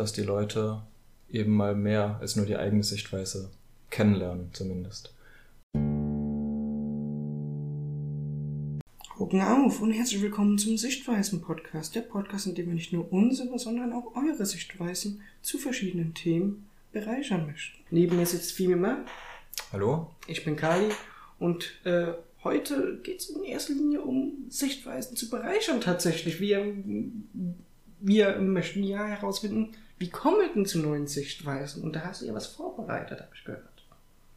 dass die Leute eben mal mehr als nur die eigene Sichtweise kennenlernen, zumindest. Gucken auf und herzlich willkommen zum Sichtweisen-Podcast. Der Podcast, in dem wir nicht nur unsere, sondern auch eure Sichtweisen zu verschiedenen Themen bereichern möchten. Neben mir sitzt Fimima. Hallo? Ich bin Kali und äh, heute geht es in erster Linie um Sichtweisen zu bereichern tatsächlich. Wir, wir möchten ja herausfinden, wie kommen denn zu neuen Sichtweisen? Und da hast du ja was vorbereitet, habe ich gehört.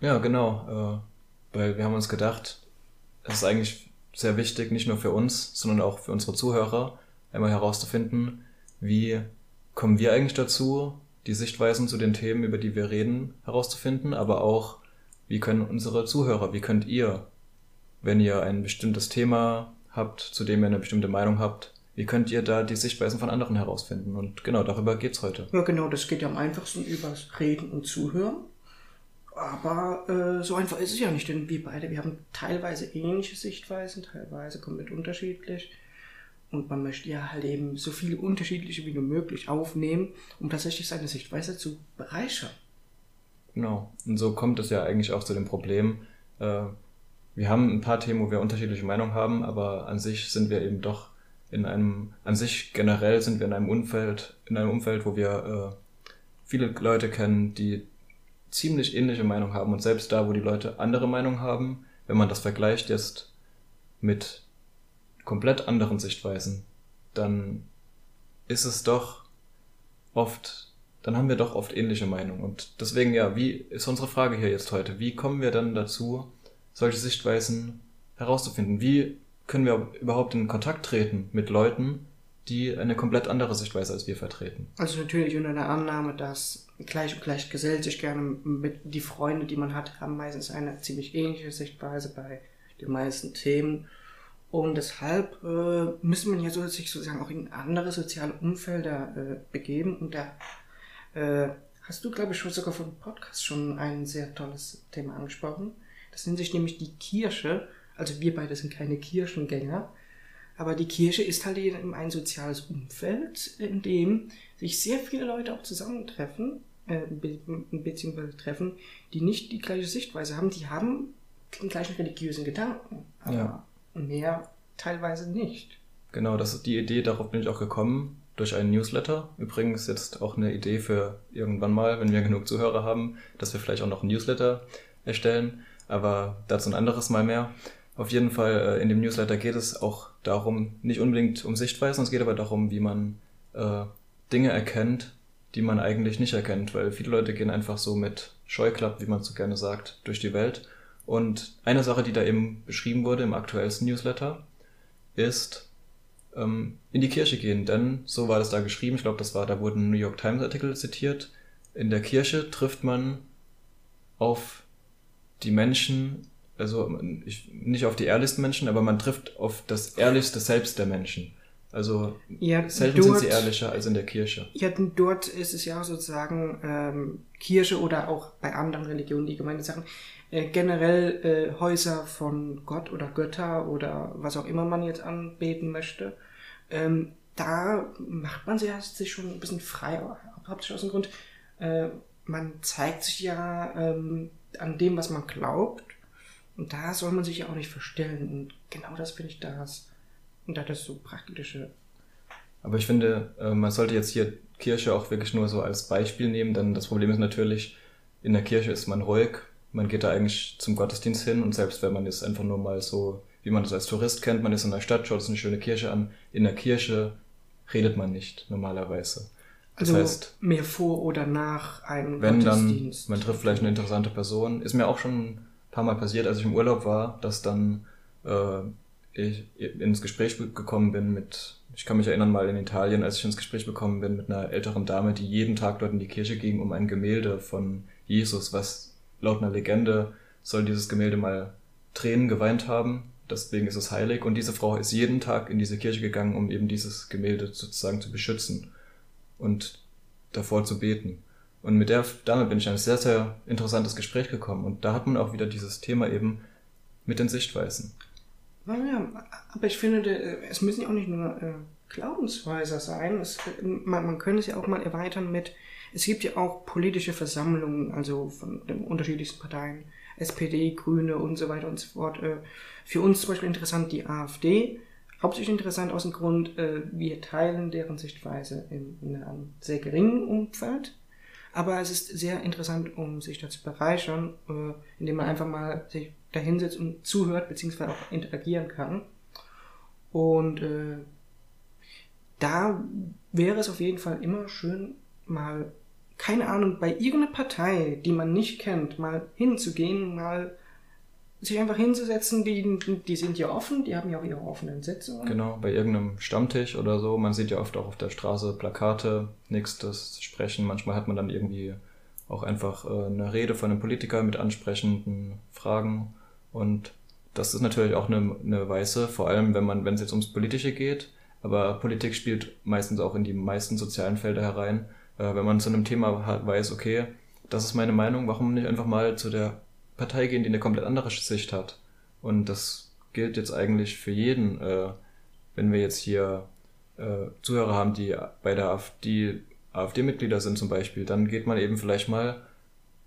Ja, genau. Äh, weil wir haben uns gedacht, es ist eigentlich sehr wichtig, nicht nur für uns, sondern auch für unsere Zuhörer, einmal herauszufinden, wie kommen wir eigentlich dazu, die Sichtweisen zu den Themen, über die wir reden, herauszufinden, aber auch, wie können unsere Zuhörer, wie könnt ihr, wenn ihr ein bestimmtes Thema habt, zu dem ihr eine bestimmte Meinung habt, wie könnt ihr da die Sichtweisen von anderen herausfinden? Und genau darüber geht's heute. Ja, genau, das geht ja am einfachsten übers Reden und Zuhören. Aber äh, so einfach ist es ja nicht, denn wir beide, wir haben teilweise ähnliche Sichtweisen, teilweise komplett unterschiedlich. Und man möchte ja halt eben so viele unterschiedliche wie nur möglich aufnehmen, um tatsächlich seine Sichtweise zu bereichern. Genau. Und so kommt es ja eigentlich auch zu dem Problem. Äh, wir haben ein paar Themen, wo wir unterschiedliche Meinungen haben, aber an sich sind wir eben doch in einem, an sich generell sind wir in einem Umfeld, in einem Umfeld, wo wir äh, viele Leute kennen, die ziemlich ähnliche Meinung haben. Und selbst da, wo die Leute andere Meinung haben, wenn man das vergleicht jetzt mit komplett anderen Sichtweisen, dann ist es doch oft, dann haben wir doch oft ähnliche Meinungen. Und deswegen, ja, wie ist unsere Frage hier jetzt heute? Wie kommen wir dann dazu, solche Sichtweisen herauszufinden? Wie können wir überhaupt in Kontakt treten mit Leuten, die eine komplett andere Sichtweise als wir vertreten. Also natürlich unter der Annahme, dass gleich und gleich gesellt sich gerne mit die Freunde, die man hat, haben meistens eine ziemlich ähnliche Sichtweise bei den meisten Themen. Und deshalb äh, müssen wir ja sozusagen auch in andere soziale Umfelder äh, begeben. Und da äh, hast du, glaube ich, schon sogar vom Podcast schon ein sehr tolles Thema angesprochen. Das nennt sich nämlich die Kirche. Also wir beide sind keine Kirchengänger, aber die Kirche ist halt eben ein soziales Umfeld, in dem sich sehr viele Leute auch zusammentreffen, äh, be beziehungsweise treffen, die nicht die gleiche Sichtweise haben. Die haben den gleichen religiösen Gedanken, aber ja. mehr teilweise nicht. Genau, das ist die Idee, darauf bin ich auch gekommen, durch einen Newsletter. Übrigens jetzt auch eine Idee für irgendwann mal, wenn wir genug Zuhörer haben, dass wir vielleicht auch noch einen Newsletter erstellen. Aber dazu ein anderes Mal mehr. Auf jeden Fall, äh, in dem Newsletter geht es auch darum, nicht unbedingt um Sichtweisen, es geht aber darum, wie man äh, Dinge erkennt, die man eigentlich nicht erkennt, weil viele Leute gehen einfach so mit Scheuklapp, wie man so gerne sagt, durch die Welt. Und eine Sache, die da eben beschrieben wurde im aktuellsten Newsletter, ist ähm, in die Kirche gehen, denn so war das da geschrieben, ich glaube, das war, da wurden New York Times Artikel zitiert. In der Kirche trifft man auf die Menschen also ich, nicht auf die ehrlichsten Menschen, aber man trifft auf das ehrlichste Selbst der Menschen. Also ja, selten dort, sind sie ehrlicher als in der Kirche. Ja, denn dort ist es ja sozusagen ähm, Kirche oder auch bei anderen Religionen die Gemeinde sagen, äh, generell äh, Häuser von Gott oder Götter oder was auch immer man jetzt anbeten möchte. Ähm, da macht man sich, sich schon ein bisschen frei, hauptsächlich aus dem Grund, äh, man zeigt sich ja ähm, an dem, was man glaubt und da soll man sich ja auch nicht verstellen. Und genau das finde ich das. Und da das so praktische. Aber ich finde, äh, man sollte jetzt hier Kirche auch wirklich nur so als Beispiel nehmen, denn das Problem ist natürlich, in der Kirche ist man ruhig, man geht da eigentlich zum Gottesdienst hin und selbst wenn man jetzt einfach nur mal so, wie man das als Tourist kennt, man ist in der Stadt, schaut sich eine schöne Kirche an, in der Kirche redet man nicht normalerweise. Das also heißt, mehr vor oder nach einem wenn Gottesdienst. Dann, man trifft vielleicht eine interessante Person. Ist mir auch schon paar Mal passiert, als ich im Urlaub war, dass dann äh, ich ins Gespräch gekommen bin mit, ich kann mich erinnern mal in Italien, als ich ins Gespräch gekommen bin mit einer älteren Dame, die jeden Tag dort in die Kirche ging, um ein Gemälde von Jesus, was laut einer Legende soll dieses Gemälde mal Tränen geweint haben, deswegen ist es heilig und diese Frau ist jeden Tag in diese Kirche gegangen, um eben dieses Gemälde sozusagen zu beschützen und davor zu beten. Und mit der Dame bin ich in ein sehr, sehr interessantes Gespräch gekommen. Und da hat man auch wieder dieses Thema eben mit den Sichtweisen. Ja, aber ich finde, es müssen ja auch nicht nur äh, Glaubenshäuser sein. Es, man, man könnte es ja auch mal erweitern mit, es gibt ja auch politische Versammlungen, also von den unterschiedlichsten Parteien, SPD, Grüne und so weiter und so fort. Äh, für uns zum Beispiel interessant die AfD. Hauptsächlich interessant aus dem Grund, äh, wir teilen deren Sichtweise in einem sehr geringen Umfeld. Aber es ist sehr interessant, um sich da zu bereichern, äh, indem man einfach mal sich da hinsetzt und zuhört, beziehungsweise auch interagieren kann. Und äh, da wäre es auf jeden Fall immer schön, mal, keine Ahnung, bei irgendeiner Partei, die man nicht kennt, mal hinzugehen, mal sich einfach hinzusetzen, die, die sind ja offen, die haben ja auch ihre offenen Sitzungen. Genau, bei irgendeinem Stammtisch oder so. Man sieht ja oft auch auf der Straße Plakate, nächstes Sprechen. Manchmal hat man dann irgendwie auch einfach äh, eine Rede von einem Politiker mit ansprechenden Fragen. Und das ist natürlich auch eine, eine Weise, vor allem wenn man, wenn es jetzt ums Politische geht, aber Politik spielt meistens auch in die meisten sozialen Felder herein. Äh, wenn man zu einem Thema weiß, okay, das ist meine Meinung, warum nicht einfach mal zu der Partei gehen, die eine komplett andere Sicht hat. Und das gilt jetzt eigentlich für jeden. Äh, wenn wir jetzt hier äh, Zuhörer haben, die bei der AfD, AfD-Mitglieder sind zum Beispiel, dann geht man eben vielleicht mal,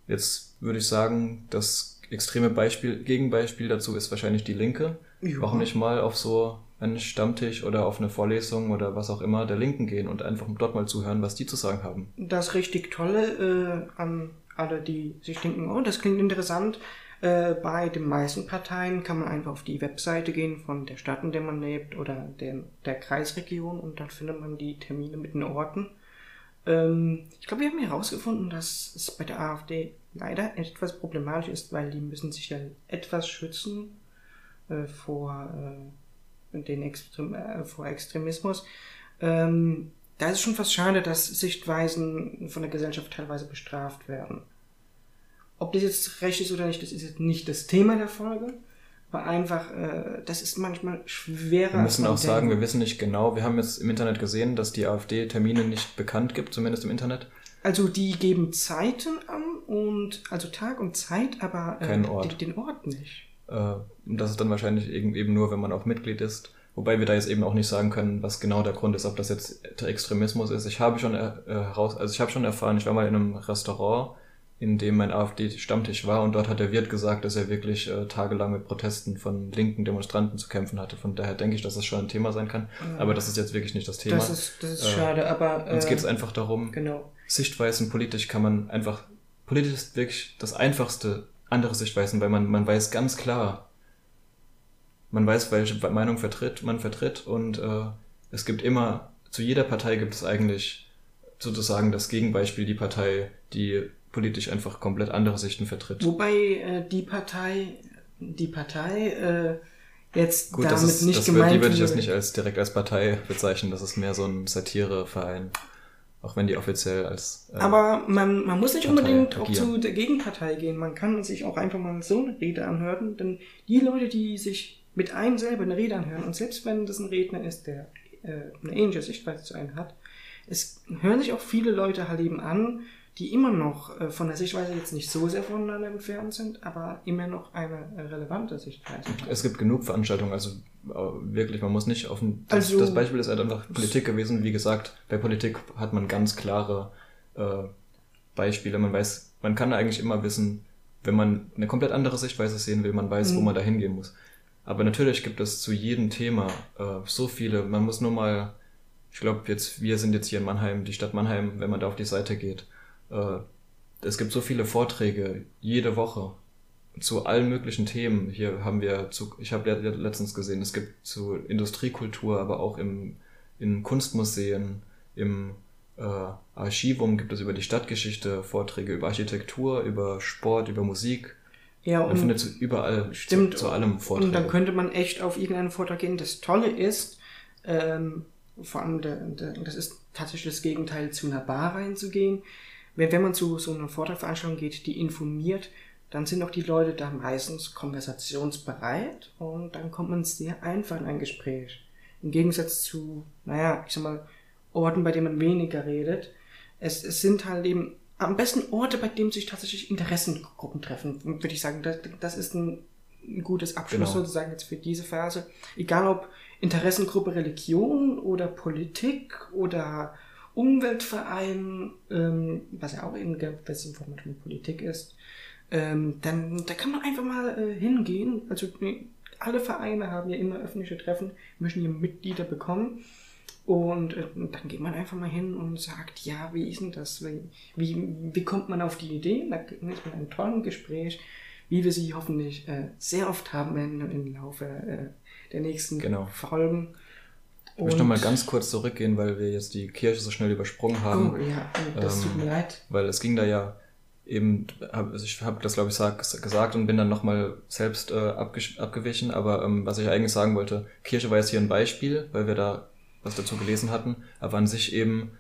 jetzt würde ich sagen, das extreme Beispiel, Gegenbeispiel dazu ist wahrscheinlich die Linke. Ja. Warum nicht mal auf so einen Stammtisch oder auf eine Vorlesung oder was auch immer der Linken gehen und einfach dort mal zuhören, was die zu sagen haben. Das richtig Tolle äh, an alle, die sich denken, oh, das klingt interessant. Äh, bei den meisten Parteien kann man einfach auf die Webseite gehen von der Stadt, in der man lebt oder der, der Kreisregion und dann findet man die Termine mit den Orten. Ähm, ich glaube, wir haben herausgefunden, dass es bei der AfD leider etwas problematisch ist, weil die müssen sich ja etwas schützen äh, vor, äh, den Extrem vor Extremismus. Ähm, da ist es schon fast schade, dass Sichtweisen von der Gesellschaft teilweise bestraft werden. Ob das jetzt recht ist oder nicht, das ist jetzt nicht das Thema der Folge. Aber einfach, äh, das ist manchmal schwerer. Wir müssen auch sagen, wir wissen nicht genau. Wir haben jetzt im Internet gesehen, dass die AfD Termine nicht bekannt gibt, zumindest im Internet. Also die geben Zeiten an und also Tag und Zeit, aber äh, Ort. Den, den, Ort nicht. Äh, das ist dann wahrscheinlich eben nur, wenn man auch Mitglied ist. Wobei wir da jetzt eben auch nicht sagen können, was genau der Grund ist, ob das jetzt Extremismus ist. Ich habe schon äh, heraus, also ich habe schon erfahren, ich war mal in einem Restaurant, in dem mein AfD-Stammtisch war und dort hat der Wirt gesagt, dass er wirklich äh, tagelang mit Protesten von linken Demonstranten zu kämpfen hatte. Von daher denke ich, dass das schon ein Thema sein kann. Ja. Aber das ist jetzt wirklich nicht das Thema. Das ist, das ist äh, schade, aber. Äh, uns geht es einfach darum, genau. Sichtweisen politisch kann man einfach, politisch ist wirklich das einfachste, andere Sichtweisen, weil man, man weiß ganz klar, man weiß, welche Meinung vertritt, man vertritt und äh, es gibt immer, zu jeder Partei gibt es eigentlich sozusagen das Gegenbeispiel, die Partei, die politisch einfach komplett andere Sichten vertritt. Wobei äh, die Partei, die Partei äh, jetzt Gut, damit ist, nicht das gemeint wird, Die würde ich jetzt nicht als direkt als Partei bezeichnen, das ist mehr so ein Satireverein. Auch wenn die offiziell als. Äh, Aber man, man muss nicht Partei unbedingt agieren. auch zu der Gegenpartei gehen. Man kann sich auch einfach mal so eine Rede anhören, denn die Leute, die sich mit einem selber eine Rede anhören und selbst wenn das ein Redner ist, der äh, eine ähnliche Sichtweise zu einem hat, es hören sich auch viele Leute halt eben an, die immer noch äh, von der Sichtweise jetzt nicht so sehr voneinander entfernt sind, aber immer noch eine äh, relevante Sichtweise. Es gibt genug Veranstaltungen, also äh, wirklich, man muss nicht auf ein, das, also, das Beispiel ist halt einfach Politik gewesen. Wie gesagt, bei Politik hat man ganz klare äh, Beispiele. Man weiß, man kann eigentlich immer wissen, wenn man eine komplett andere Sichtweise sehen will, man weiß, mhm. wo man da hingehen muss. Aber natürlich gibt es zu jedem Thema äh, so viele. Man muss nur mal, ich glaube jetzt, wir sind jetzt hier in Mannheim, die Stadt Mannheim, wenn man da auf die Seite geht. Äh, es gibt so viele Vorträge jede Woche zu allen möglichen Themen. Hier haben wir zu, ich habe letztens gesehen, es gibt zu Industriekultur, aber auch im, in Kunstmuseen, im äh, Archivum gibt es über die Stadtgeschichte Vorträge über Architektur, über Sport, über Musik. Ja, und man findet überall stimmt, zu, zu allem Vorträge. Und dann könnte man echt auf irgendeinen Vortrag gehen. Das Tolle ist, ähm, vor allem, der, der, das ist tatsächlich das Gegenteil, zu einer Bar reinzugehen. Wenn, wenn man zu so einer Vortragveranstaltung geht, die informiert, dann sind auch die Leute da meistens konversationsbereit und dann kommt man sehr einfach in ein Gespräch. Im Gegensatz zu, naja, ich sag mal, Orten, bei denen man weniger redet. Es, es sind halt eben am besten Orte, bei denen sich tatsächlich Interessengruppen treffen, würde ich sagen. Das, das ist ein ein gutes Abschluss Genau. sozusagen jetzt für diese Phase. Egal ob Interessengruppe Religion oder Politik oder Umweltverein, ähm, was ja auch eben eine gewisse Form von Politik ist, ähm, dann da kann man einfach mal äh, hingehen. Also alle Vereine haben ja immer öffentliche Treffen, möchten hier Mitglieder bekommen. Und äh, dann geht man einfach mal hin und sagt, ja, wie ist denn das? Wie, wie, wie kommt man auf die Idee? Da ist man in einem tollen Gespräch, wie wir sie hoffentlich äh, sehr oft haben werden im Laufe äh, der nächsten Genau. Folgen. Ich möchte noch mal ganz kurz zurückgehen, weil wir jetzt die Kirche so schnell übersprungen haben. Oh ja, das tut Ähm, mir leid. Weil es ging da ja eben, also ich habe das glaube ich sag, gesagt und bin dann nochmal selbst äh, abgewichen, aber ähm, was ich eigentlich sagen wollte, Kirche war jetzt hier ein Beispiel, weil wir da was dazu gelesen hatten, aber an sich eben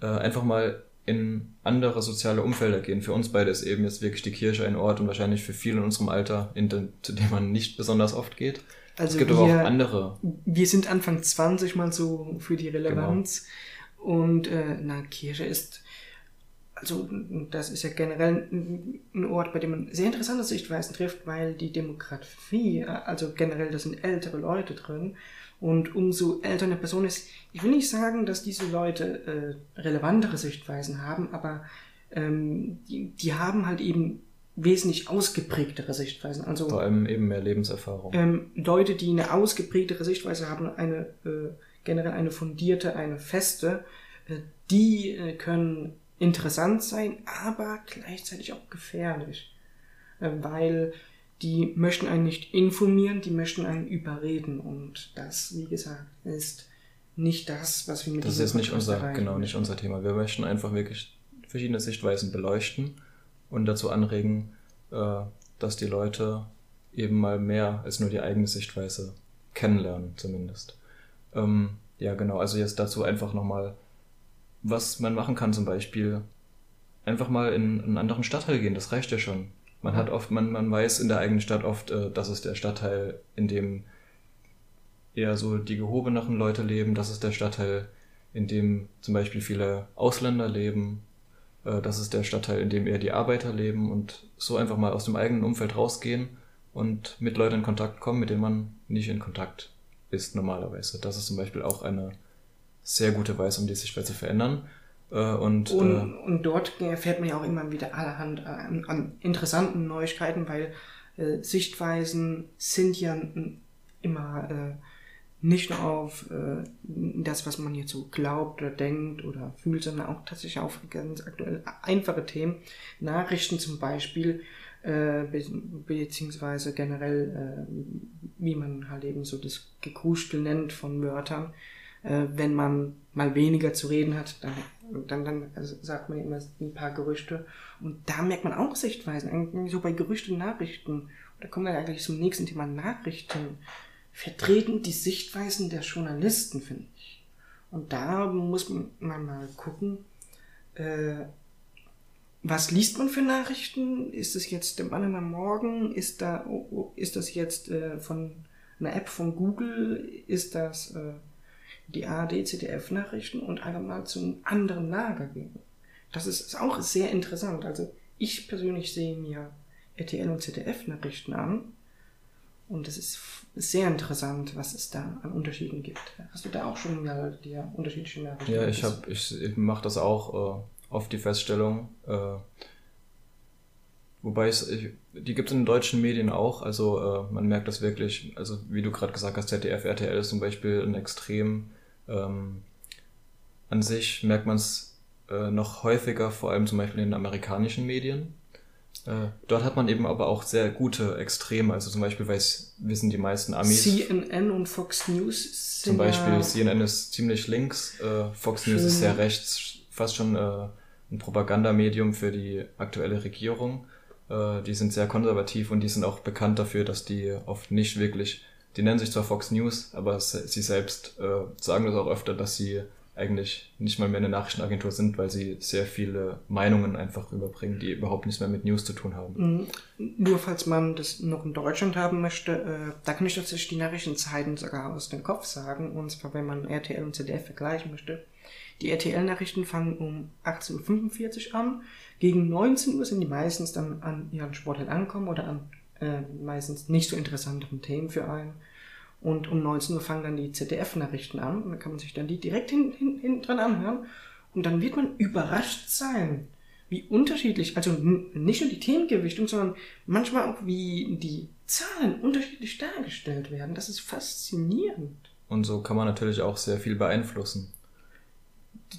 äh, einfach mal in andere soziale Umfelder gehen. Für uns beide ist eben jetzt wirklich die Kirche ein Ort und wahrscheinlich für viele in unserem Alter, in den, zu dem man nicht besonders oft geht. Also es gibt aber auch wir- andere. Wir sind Anfang 20 mal so für die Genau. Relevanz. Und äh, na, Kirche ist, also das ist ja generell ein ein Ort, bei dem man sehr interessante Sichtweisen trifft, weil die Demografie, äh, also generell, da sind ältere Leute drin. Und umso älter eine Person ist, ich will nicht sagen, dass diese Leute äh, relevantere Sichtweisen haben, aber ähm, die, die haben halt eben wesentlich ausgeprägtere Sichtweisen. Also Vor allem eben mehr Lebenserfahrung. ähm, Leute, die eine ausgeprägtere Sichtweise haben, eine äh, generell eine fundierte, eine feste, äh, die äh, können interessant sein, aber gleichzeitig auch gefährlich, äh, weil die möchten einen nicht informieren, die möchten einen überreden und das, wie gesagt, ist nicht das, was wir mit Das ist jetzt nicht unser, erreichen genau, nicht unser Thema. Wir möchten einfach wirklich verschiedene Sichtweisen beleuchten und dazu anregen, äh, dass die Leute eben mal mehr als nur die eigene Sichtweise kennenlernen, zumindest. Ähm, ja, genau, also jetzt dazu einfach nochmal, was man machen kann, zum Beispiel einfach mal in einen anderen Stadtteil gehen, das reicht ja schon. Man hat oft, man, man weiß in der eigenen Stadt oft, äh, das ist der Stadtteil, in dem eher so die gehobeneren Leute leben, das ist der Stadtteil, in dem zum Beispiel viele Ausländer leben, äh, das ist der Stadtteil, in dem eher die Arbeiter leben und so einfach mal aus dem eigenen Umfeld rausgehen und mit Leuten in Kontakt kommen, mit denen man nicht in Kontakt ist normalerweise. Das ist zum Beispiel auch eine sehr gute Weise, um die Sichtweise zu verändern. Äh, Und, Und, äh, und dort erfährt man ja auch immer wieder allerhand an, an interessanten Neuigkeiten, weil äh, Sichtweisen sind ja immer äh, nicht nur auf äh, das, was man jetzt so glaubt oder denkt oder fühlt, sondern auch tatsächlich auf ganz aktuell einfache Themen. Nachrichten zum Beispiel, äh, be beziehungsweise generell, äh, wie man halt eben so das Gekrustel nennt von Wörtern äh, wenn man mal weniger zu reden hat, dann, dann, dann also sagt man immer ein paar Gerüchte. Und da merkt man auch Sichtweisen. So bei Gerüchten, Nachrichten, da kommen wir eigentlich zum nächsten Thema Nachrichten, vertreten die Sichtweisen der Journalisten, finde ich. Und da muss man mal gucken, äh, was liest man für Nachrichten? Ist es jetzt der Mann am Morgen? Ist da, oh, oh, ist das jetzt äh, von einer App von Google? Ist das äh, die ARD, ZDF-Nachrichten und einfach mal zum anderen Lager gehen? Das ist, auch sehr interessant. Also ich persönlich sehe mir RTL und ZDF-Nachrichten an und es ist sehr interessant, was es da an Unterschieden gibt. Hast du da auch schon mal dir unterschiedliche Nachrichten Ja, ich ich, ich mache das auch äh, oft die Feststellung. Äh, wobei es, die gibt es in den deutschen Medien auch. Also äh, man merkt das wirklich. Also wie du gerade gesagt hast, ZDF, RTL ist zum Beispiel ein extrem. Ähm, an sich merkt man es äh, noch häufiger, vor allem zum Beispiel in den amerikanischen Medien. Äh, dort hat man eben aber auch sehr gute Extreme. Also zum Beispiel weiß, wissen die meisten Amis. CNN und Fox News sind Zum Beispiel CNN ist ziemlich links, äh, Fox News ist sehr rechts, fast schon äh, ein Propagandamedium für die aktuelle Regierung. Äh, die sind sehr konservativ und die sind auch bekannt dafür, dass die oft nicht wirklich, die nennen sich zwar Fox News, aber sie selbst äh, sagen das auch öfter, dass sie eigentlich nicht mal mehr eine Nachrichtenagentur sind, weil sie sehr viele Meinungen einfach überbringen, die überhaupt nichts mehr mit News zu tun haben. Mhm. Nur falls man das noch in Deutschland haben möchte, äh, da kann ich tatsächlich die Nachrichtenzeiten sogar aus dem Kopf sagen. Und zwar, wenn man RTL und ZDF vergleichen möchte. Die RTL-Nachrichten fangen um 18.45 Uhr an. Gegen 19 Uhr sind die meistens dann an ihren Sportteil angekommen oder an äh, meistens nicht so interessanteren Themen für einen. Und um 19 Uhr fangen dann die ZDF-Nachrichten an und dann kann man sich dann die direkt hinten hin, dran anhören. Und dann wird man überrascht sein, wie unterschiedlich, also nicht nur die Themengewichtung, sondern manchmal auch wie die Zahlen unterschiedlich dargestellt werden. Das ist faszinierend. Und so kann man natürlich auch sehr viel beeinflussen.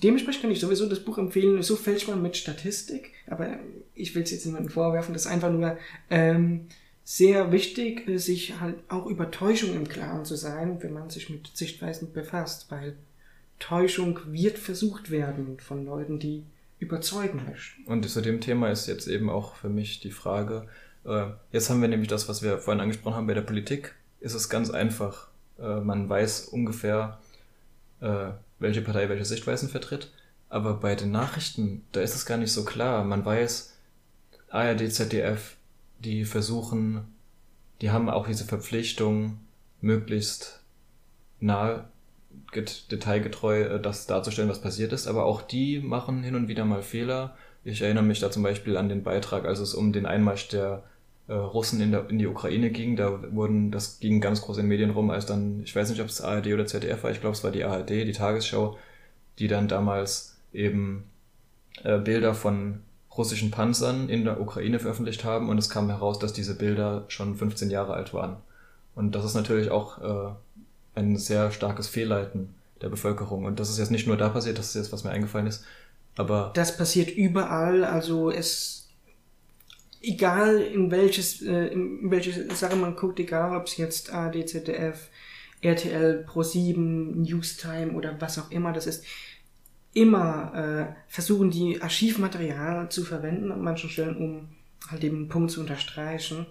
Dementsprechend kann ich sowieso das Buch empfehlen. So fällt man mit Statistik, aber ich will es jetzt niemandem vorwerfen. Das ist einfach nur ähm, sehr wichtig, sich halt auch über Täuschung im Klaren zu sein, wenn man sich mit Sichtweisen befasst, weil Täuschung wird versucht werden von Leuten, die überzeugen möchten. Und zu dem Thema ist jetzt eben auch für mich die Frage, äh, jetzt haben wir nämlich das, was wir vorhin angesprochen haben bei der Politik, ist es ganz einfach. Äh, man weiß ungefähr, äh, welche Partei welche Sichtweisen vertritt. Aber bei den Nachrichten, da ist es gar nicht so klar. Man weiß, ARD, ZDF, die versuchen, die haben auch diese Verpflichtung, möglichst nah detailgetreu das darzustellen, was passiert ist. Aber auch die machen hin und wieder mal Fehler. Ich erinnere mich da zum Beispiel an den Beitrag, als es um den Einmarsch der äh, Russen in, der, in die Ukraine ging. Da wurden, das ging ganz groß in Medien rum, als dann, ich weiß nicht, ob es ARD oder ZDF war, ich glaube, es war die ARD, die Tagesschau, die dann damals eben äh, Bilder von russischen Panzern in der Ukraine veröffentlicht haben und es kam heraus, dass diese Bilder schon 15 Jahre alt waren. Und das ist natürlich auch äh, ein sehr starkes Fehlleiten der Bevölkerung. Und das ist jetzt nicht nur da passiert, das ist jetzt, was mir eingefallen ist, aber. Das passiert überall, also es egal in welches, äh, in welche Sache man guckt, egal ob es jetzt ZDF, RTL, Pro7, Newstime oder was auch immer das ist, immer äh, versuchen die Archivmaterial zu verwenden an manchen Stellen, um halt einen Punkt zu unterstreichen.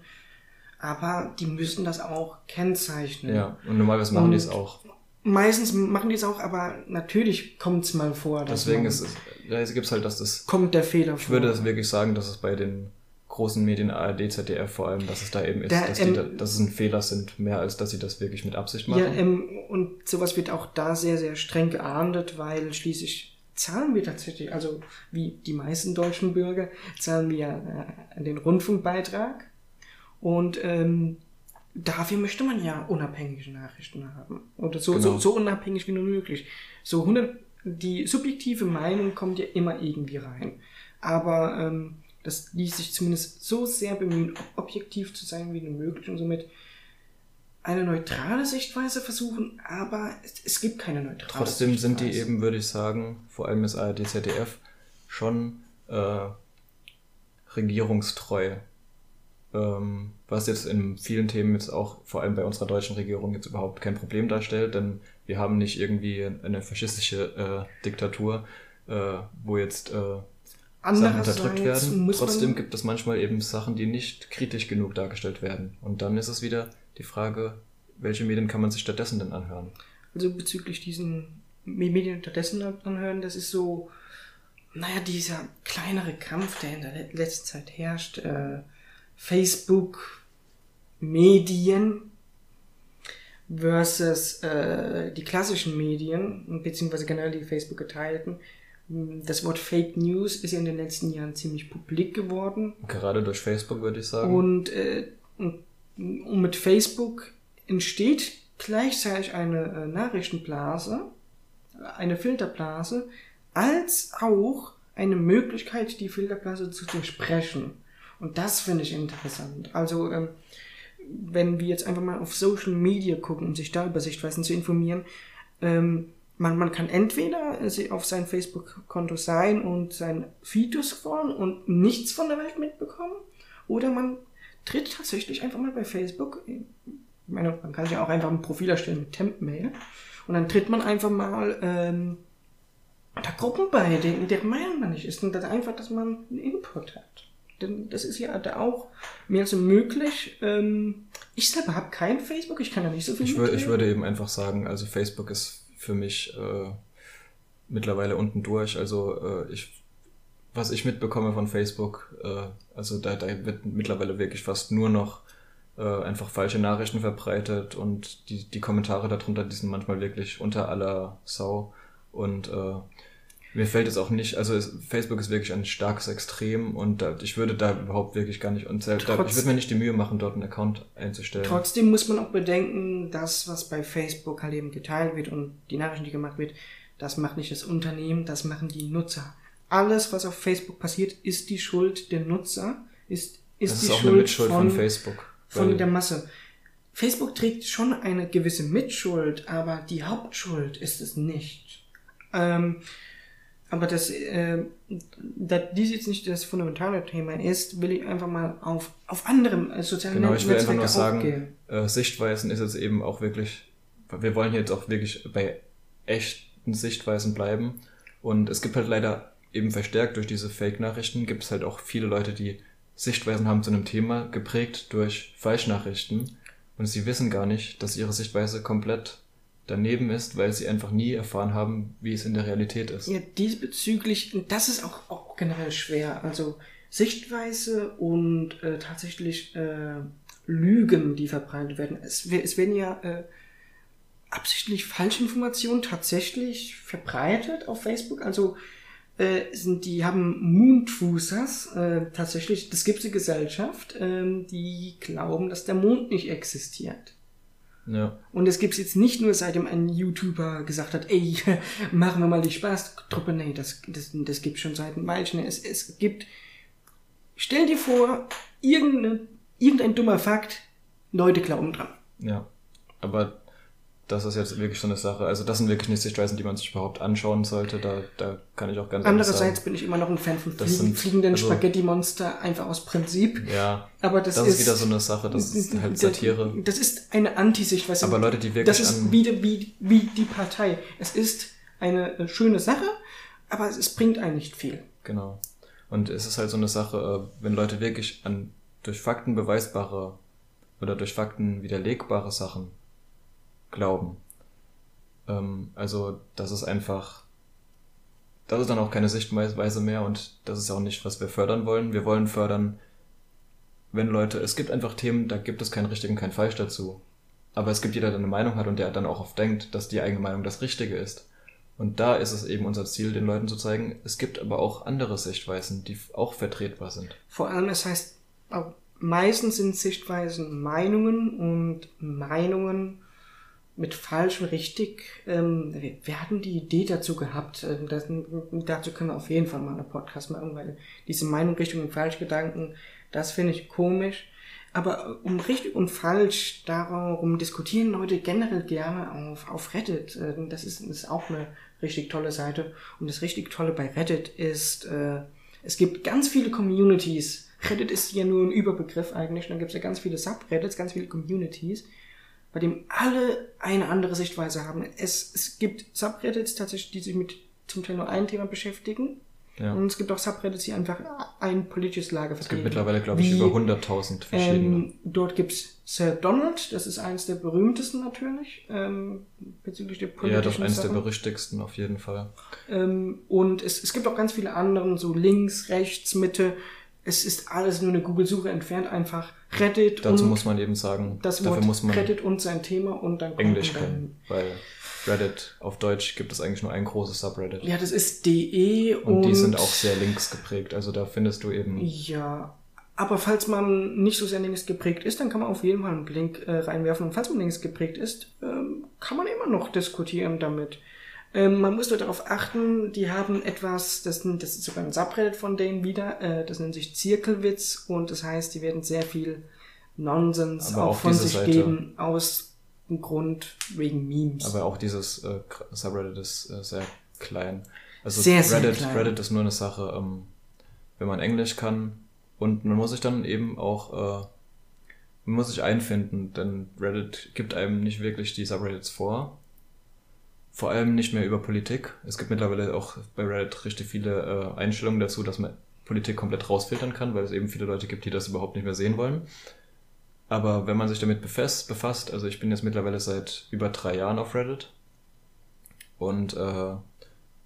Aber die müssen das auch kennzeichnen. Ja, und normalerweise machen und die es auch. Meistens machen die es auch, aber natürlich kommt es mal vor. Deswegen ist es, da gibt es halt, dass das. Kommt der Fehler vor. Ich würde das wirklich sagen, dass es bei den großen Medien, ARD, ZDF vor allem, dass es da eben ist, da, dass, ähm, die, dass es ein Fehler sind, mehr als dass sie das wirklich mit Absicht machen. Ja, ähm, und sowas wird auch da sehr, sehr streng geahndet, weil schließlich zahlen wir tatsächlich, also wie die meisten deutschen Bürger, zahlen wir äh, den Rundfunkbeitrag und ähm, dafür möchte man ja unabhängige Nachrichten haben. Oder so, genau. so, so unabhängig wie nur möglich. So 100, die subjektive Meinung kommt ja immer irgendwie rein. Aber ähm, das ließ sich zumindest so sehr bemühen, objektiv zu sein wie nur möglich und somit eine neutrale Sichtweise versuchen, aber es, es gibt keine neutrale Trotzdem Sichtweise. sind die eben, würde ich sagen, vor allem das ARD, ZDF, schon äh, regierungstreu. Ähm, was jetzt in vielen Themen jetzt auch, vor allem bei unserer deutschen Regierung, jetzt überhaupt kein Problem darstellt, denn wir haben nicht irgendwie eine faschistische äh, Diktatur, äh, wo jetzt äh, Sachen unterdrückt werden. Trotzdem gibt es manchmal eben Sachen, die nicht kritisch genug dargestellt werden. Und dann ist es wieder die Frage, welche Medien kann man sich stattdessen denn anhören? Also bezüglich diesen Medien stattdessen anhören, das ist so, naja, dieser kleinere Kampf, der in der letzten Zeit herrscht, äh, Facebook, Medien versus äh, die klassischen Medien, beziehungsweise generell die Facebook geteilten, das Wort Fake News ist ja in den letzten Jahren ziemlich publik geworden. Gerade durch Facebook würde ich sagen. Und, äh, und, und mit Facebook entsteht gleichzeitig eine äh, Nachrichtenblase, eine Filterblase, als auch eine Möglichkeit, die Filterblase zu durchbrechen. Und das finde ich interessant. Also, ähm, wenn wir jetzt einfach mal auf Social Media gucken, um sich da über Sichtweisen zu informieren, ähm, man, man kann entweder auf sein Facebook-Konto sein und sein Feed durchscrollen und nichts von der Welt mitbekommen, oder man tritt tatsächlich einfach mal bei Facebook, ich meine, man kann sich auch einfach ein Profil erstellen mit Temp-Mail, und dann tritt man einfach mal ähm, da Gruppen bei, denen, deren Meinung man nicht ist, und das einfach, dass man einen Input hat. Denn das ist ja da auch mehr als möglich. Ähm, ich selber habe kein Facebook, ich kann da nicht so viel ich, würde, ich würde eben einfach sagen, also Facebook ist für mich äh, mittlerweile unten durch. Also äh, ich, was ich mitbekomme von Facebook, äh, also da, da wird mittlerweile wirklich fast nur noch äh, einfach falsche Nachrichten verbreitet und die, die Kommentare darunter, die sind manchmal wirklich unter aller Sau und äh, Mir fällt es auch nicht, also es, Facebook ist wirklich ein starkes Extrem und da, ich würde da überhaupt wirklich gar nicht, und selbst, da, ich würde mir nicht die Mühe machen, dort einen Account einzustellen. Trotzdem muss man auch bedenken, das, was bei Facebook halt eben geteilt wird und die Nachrichten, die gemacht wird, das macht nicht das Unternehmen, das machen die Nutzer. Alles, was auf Facebook passiert, ist die Schuld der Nutzer, ist, ist das die ist auch Schuld, eine Mitschuld von, von, Facebook. von der Masse. Facebook trägt schon eine gewisse Mitschuld, aber die Hauptschuld ist es nicht. Ähm, aber das, äh, da dies jetzt nicht das fundamentale Thema ist, will ich einfach mal auf, auf andere äh, soziale Genau, ich will einfach nur sagen, äh, Sichtweisen ist jetzt eben auch wirklich, wir wollen hier jetzt auch wirklich bei echten Sichtweisen bleiben. Und es gibt halt leider eben verstärkt durch diese Fake-Nachrichten, gibt es halt auch viele Leute, die Sichtweisen haben zu einem Thema, geprägt durch Falschnachrichten. Und sie wissen gar nicht, dass ihre Sichtweise komplett daneben ist, weil sie einfach nie erfahren haben, wie es in der Realität ist. Ja, diesbezüglich, das ist auch, auch generell schwer. Also Sichtweise und äh, tatsächlich äh, Lügen, die verbreitet werden. Es, es werden ja äh, absichtlich Falschinformationen tatsächlich verbreitet auf Facebook. Also äh, sind die haben Moontroosers äh, tatsächlich, das gibt es eine Gesellschaft, ähm, die glauben, dass der Mond nicht existiert. Ja, Und es gibt's jetzt nicht nur seitdem ein YouTuber gesagt hat, ey, machen wir mal die Spaßtruppe. Nee, das, das, das gibt's schon seit einem Weilchen. Es, es gibt, stell dir vor, irgendeine, irgendein dummer Fakt, Leute glauben dran. ja. Aber das ist jetzt wirklich so eine Sache. Also das sind wirklich nicht Sichtweisen, die man sich überhaupt anschauen sollte. Da, da kann ich auch ganz Andererseits sagen. bin ich immer noch ein Fan von fliegen, sind- fliegenden also- Spaghetti-Monster, einfach aus Prinzip. Ja, Aber das, das, ist wieder so eine Sache, das ist halt Satire. Das ist eine Anti-Sichtweise. Aber Leute, die wirklich Das ist wieder wie, wie die Partei. Es ist eine äh, schöne Sache, aber es, bringt einen nicht viel. Genau. Und es ist halt so eine Sache, äh, wenn Leute wirklich an durch Fakten beweisbare oder durch Fakten widerlegbare Sachen glauben. Ähm, also das ist einfach, das ist dann auch keine Sichtweise mehr und das ist auch nicht, was wir fördern wollen. Wir wollen fördern, wenn Leute, es gibt einfach Themen, da gibt es kein richtig und kein falsch dazu. Aber es gibt jeder, der eine Meinung hat und der dann auch oft denkt, dass die eigene Meinung das Richtige ist. Und da ist es eben unser Ziel, den Leuten zu zeigen, es gibt aber auch andere Sichtweisen, die auch vertretbar sind. Vor allem, es heißt, auch meistens sind Sichtweisen Meinungen und Meinungen mit falsch und richtig. Ähm, wir, hatten die Idee dazu gehabt, ähm, das, dazu können wir auf jeden Fall mal einen Podcast machen, weil diese Meinung, Richtung und Falschgedanken, das finde ich komisch. Aber um richtig und falsch, darum diskutieren Leute generell gerne auf, auf Reddit. Ähm, Das ist, ist auch eine richtig tolle Seite. Und das richtig Tolle bei Reddit ist, äh, es gibt ganz viele Communities. Reddit ist ja nur ein Überbegriff eigentlich. Dann gibt es ja ganz viele Subreddits, ganz viele Communities, bei dem alle eine andere Sichtweise haben. Es, es gibt Subreddits tatsächlich, die sich mit zum Teil nur einem Thema beschäftigen. Ja. Und es gibt auch Subreddits, die einfach ein politisches Lager Es gibt vertreten. mittlerweile, glaube ich, Wie, über 100.000 verschiedene. ähm, dort gibt's Sir Donald, das ist eines der berühmtesten natürlich, ähm, bezüglich der ja, politischen doch eines der berüchtigsten auf jeden Fall. Ähm, und es, es gibt auch ganz viele anderen, so links, rechts, Mitte. Es ist alles nur eine Google-Suche entfernt, einfach Reddit Dazu und muss man eben sagen, das dafür Wort muss man Reddit und sein Thema und dann Englisch kennen, weil Reddit auf Deutsch gibt es eigentlich nur ein großes Subreddit. Ja, das ist DE und, und, die sind auch sehr links geprägt, also da findest du eben Ja, aber falls man nicht so sehr links geprägt ist, dann kann man auf jeden Fall einen Link äh, reinwerfen. Und falls man links geprägt ist, ähm, kann man immer noch diskutieren damit. Ähm, man muss nur darauf achten, die haben etwas, das, das ist sogar ein Subreddit von denen wieder, äh, das nennt sich Zirkelwitz und das heißt, die werden sehr viel Nonsens auch auf von sich Seite- geben, aus dem Grund wegen Memes. Aber auch dieses äh, Subreddit ist äh, sehr klein. Also Sehr, sehr Reddit, klein. Reddit ist nur eine Sache, ähm, wenn man Englisch kann und man muss sich dann eben auch, äh, man muss sich einfinden, denn Reddit gibt einem nicht wirklich die Subreddits vor. Vor allem nicht mehr über Politik. Es gibt mittlerweile auch bei Reddit richtig viele äh, Einstellungen dazu, dass man Politik komplett rausfiltern kann, weil es eben viele Leute gibt, die das überhaupt nicht mehr sehen wollen. Aber wenn man sich damit befasst, befasst, also ich bin jetzt mittlerweile seit über drei Jahren auf Reddit und äh,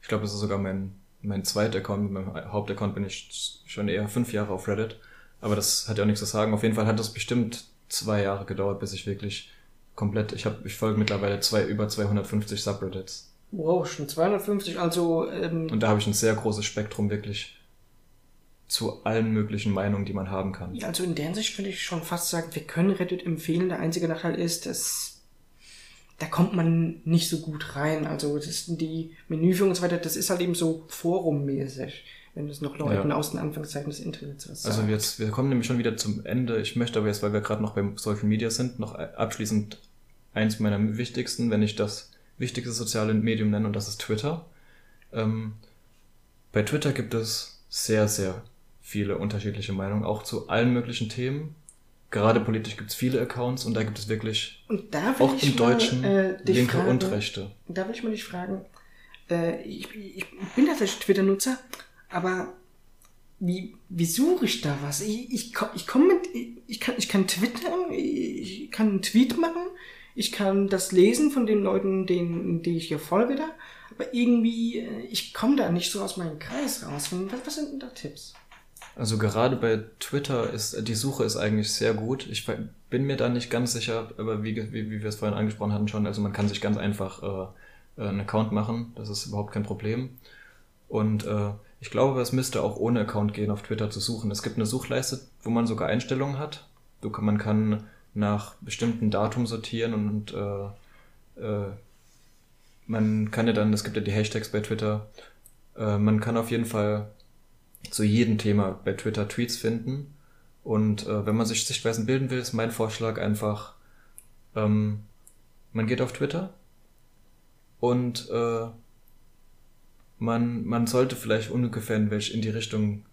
ich glaube, das ist sogar mein, mein zweiter Account, meinem Hauptaccount bin ich schon eher fünf Jahre auf Reddit, aber das hat ja auch nichts zu sagen. Auf jeden Fall hat das bestimmt zwei Jahre gedauert, bis ich wirklich komplett, ich habe, ich folge mittlerweile zwei, über 250 Subreddits Wow, schon 250, also... Ähm, Und da habe ich ein sehr großes Spektrum wirklich zu allen möglichen Meinungen, die man haben kann. Ja, also in der Hinsicht würde ich schon fast sagen, wir können Reddit empfehlen. Der einzige Nachteil ist, dass da kommt man nicht so gut rein. Also das ist die Menüführung und so weiter, das ist halt eben so forummäßig, wenn es noch Leuten ja. aus den Anfangszeiten des Internets was Also jetzt, wir kommen nämlich schon wieder zum Ende. Ich möchte aber jetzt, weil wir gerade noch beim Social Media sind, noch abschließend eins meiner wichtigsten, wenn ich das wichtigste soziale Medium nenne, und das ist Twitter. Ähm, bei Twitter gibt es sehr, sehr viele unterschiedliche Meinungen, auch zu allen möglichen Themen. Gerade politisch gibt es viele Accounts und da gibt es wirklich auch im mal, Deutschen äh, linke fragen, und rechte. Da will ich mal dich fragen, äh, ich, ich bin tatsächlich Twitter-Nutzer, aber wie, wie suche ich da was? Ich, ich, ich komme mit, ich kann, ich kann twittern, ich kann einen Tweet machen, ich kann das lesen von den Leuten, denen, die ich hier folge da, aber irgendwie, äh, ich komme da nicht so aus meinem Kreis raus. Was, was sind denn da Tipps? Also gerade bei Twitter ist die Suche ist eigentlich sehr gut. Ich bin mir da nicht ganz sicher, aber wie, wie, wie wir es vorhin angesprochen hatten schon, also man kann sich ganz einfach äh, äh, einen Account machen, das ist überhaupt kein Problem. Und äh, ich glaube, es müsste auch ohne Account gehen, auf Twitter zu suchen. Es gibt eine Suchleiste, wo man sogar Einstellungen hat. Du, man kann nach bestimmten Datum sortieren und äh, äh, man kann ja dann, es gibt ja die Hashtags bei Twitter, äh, man kann auf jeden Fall zu jedem Thema bei Twitter Tweets finden. Und äh, wenn man sich Sichtweisen bilden will, ist mein Vorschlag einfach, ähm, man geht auf Twitter und äh, man, man sollte vielleicht ungefähr in welch in die Richtung,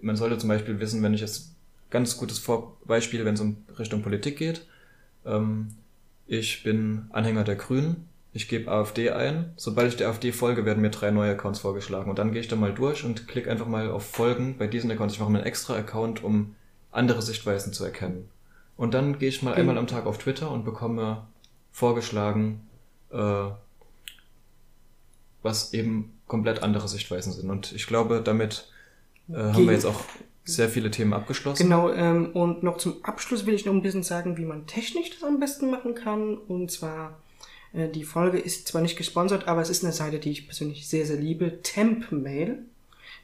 man sollte zum Beispiel wissen, wenn ich jetzt ganz gutes Vor Beispiel, wenn es um Richtung Politik geht, ähm, ich bin Anhänger der Grünen ich gebe AfD ein. Sobald ich der AfD folge, werden mir drei neue Accounts vorgeschlagen. Und dann gehe ich da mal durch und klicke einfach mal auf Folgen bei diesen Accounts. Ich mache mir einen extra Account, um andere Sichtweisen zu erkennen. Und dann gehe ich mal mhm. einmal am Tag auf Twitter und bekomme vorgeschlagen, äh, was eben komplett andere Sichtweisen sind. Und ich glaube, damit äh, haben wir jetzt auch sehr viele Themen abgeschlossen. Genau, ähm, und noch zum Abschluss will ich noch ein bisschen sagen, wie man technisch das am besten machen kann. Und zwar äh, die Folge ist zwar nicht gesponsert, aber es ist eine Seite, die ich persönlich sehr, sehr liebe. Tempmail.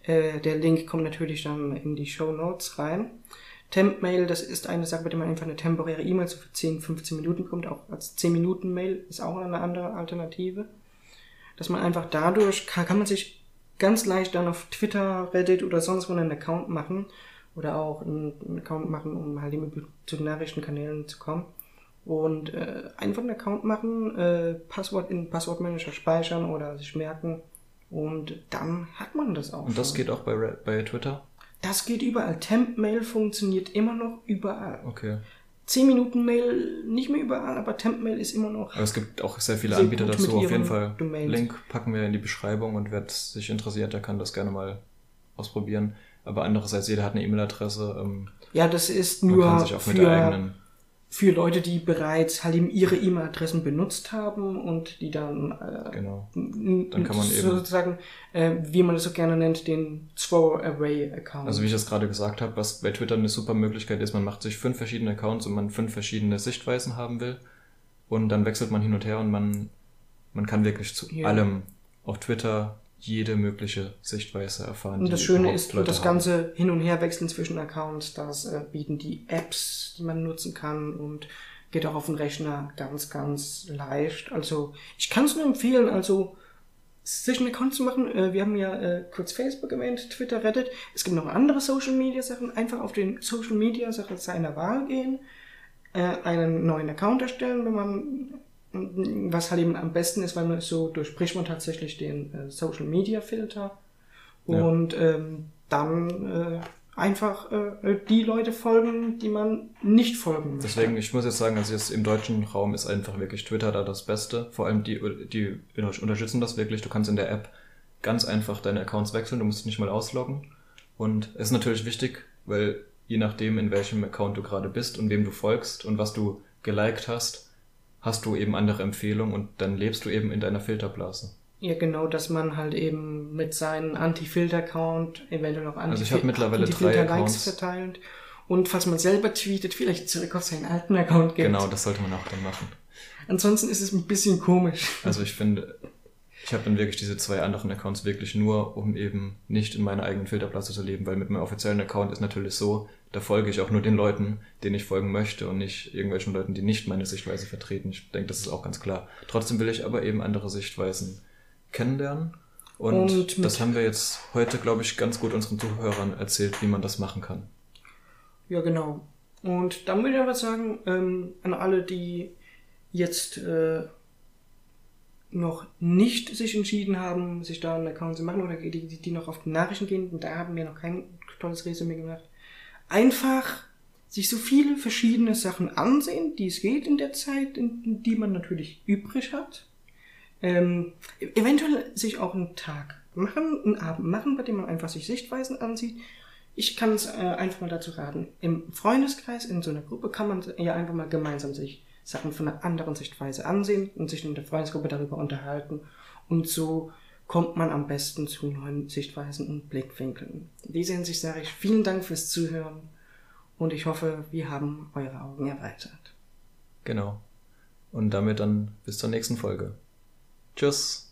Äh, der Link kommt natürlich dann in die Show Notes rein. Tempmail, das ist eine Sache, bei der man einfach eine temporäre E-Mail so für 10, 15 Minuten bekommt. Auch als 10 Minuten Mail ist auch eine andere Alternative. Dass man einfach dadurch, kann, kann man sich ganz leicht dann auf Twitter, Reddit oder sonst wo einen Account machen. Oder auch einen Account machen, um halt immer zu den Nachrichtenkanälen zu kommen und äh, einfach einen Account machen, äh, Passwort in Passwortmanager speichern oder sich merken und dann hat man das auch. Und das schon. geht auch bei, bei Twitter? Das geht überall. Temp-Mail funktioniert immer noch überall. Okay. 10 Minuten Mail nicht mehr überall, aber Temp-Mail ist immer noch. Aber es gibt auch sehr viele sehr Anbieter dazu. Auf jeden Fall. Domains. Link packen wir in die Beschreibung und wer sich interessiert, der kann das gerne mal ausprobieren. Aber andererseits, jeder hat eine E-Mail-Adresse. Ähm, ja, das ist nur für für Leute, die bereits halt eben ihre E-Mail-Adressen benutzt haben und die dann, äh, genau. dann kann man sozusagen, äh, wie man es so gerne nennt, den Throw-Away-Account. Also wie ich das gerade gesagt habe, was bei Twitter eine super Möglichkeit ist, man macht sich fünf verschiedene Accounts und man fünf verschiedene Sichtweisen haben will und dann wechselt man hin und her und man, man kann wirklich zu ja. allem auf Twitter jede mögliche Sichtweise erfahren. Und das Schöne ist, Leute das ganze Hin- und Herwechseln zwischen Accounts, das äh, bieten die Apps, die man nutzen kann und geht auch auf den Rechner ganz, ganz leicht. Also ich kann es nur empfehlen, also sich einen Account zu machen. Äh, wir haben ja äh, kurz Facebook erwähnt, Twitter, Reddit. Es gibt noch andere Social Media Sachen. Einfach auf den Social Media Sachen seiner Wahl gehen, äh, einen neuen Account erstellen, wenn man was halt eben am besten ist, weil man so durchbricht man tatsächlich den äh, Social Media Filter und ja. ähm, dann äh, einfach äh, die Leute folgen, die man nicht folgen möchte. Deswegen, ich muss jetzt sagen, also jetzt im deutschen Raum ist einfach wirklich Twitter da das Beste. Vor allem die, die unterstützen das wirklich. Du kannst in der App ganz einfach deine Accounts wechseln, du musst nicht mal ausloggen. Und es ist natürlich wichtig, weil je nachdem, in welchem Account du gerade bist und wem du folgst und was du geliked hast, hast du eben andere Empfehlungen und dann lebst du eben in deiner Filterblase. Ja, genau, dass man halt eben mit seinem Anti-Filter-Account eventuell noch Anti also ich habe mittlerweile drei Accounts verteilt. Und falls man selber tweetet, vielleicht zurück auf seinen alten Account geht. Genau, das sollte man auch dann machen. Ansonsten ist es ein bisschen komisch. Also ich finde, ich habe dann wirklich diese zwei anderen Accounts wirklich nur, um eben nicht in meiner eigenen Filterblase zu leben, weil mit meinem offiziellen Account ist natürlich so, da folge ich auch nur den Leuten, denen ich folgen möchte und nicht irgendwelchen Leuten, die nicht meine Sichtweise vertreten. Ich denke, das ist auch ganz klar. Trotzdem will ich aber eben andere Sichtweisen kennenlernen. Und, und das haben wir jetzt heute, glaube ich, ganz gut unseren Zuhörern erzählt, wie man das machen kann. Ja, genau. Und dann würde ich aber sagen, ähm, an alle, die jetzt äh, noch nicht sich entschieden haben, sich da einen Account zu machen oder die, die, noch auf die Nachrichten gehen, und da haben wir noch kein tolles Resümee gemacht, einfach sich so viele verschiedene Sachen ansehen, die es geht in der Zeit, in, die man natürlich übrig hat. Ähm, eventuell sich auch einen Tag machen, einen Abend machen, bei dem man einfach sich Sichtweisen ansieht. Ich kann es äh, einfach mal dazu raten. Im Freundeskreis, in so einer Gruppe, kann man ja einfach mal gemeinsam sich Sachen von einer anderen Sichtweise ansehen und sich in der Freundesgruppe darüber unterhalten. Und so kommt man am besten zu neuen Sichtweisen und Blickwinkeln. In dieser Hinsicht sage ich vielen Dank fürs Zuhören und ich hoffe, wir haben eure Augen erweitert. Genau. Und damit dann bis zur nächsten Folge. Tschüss.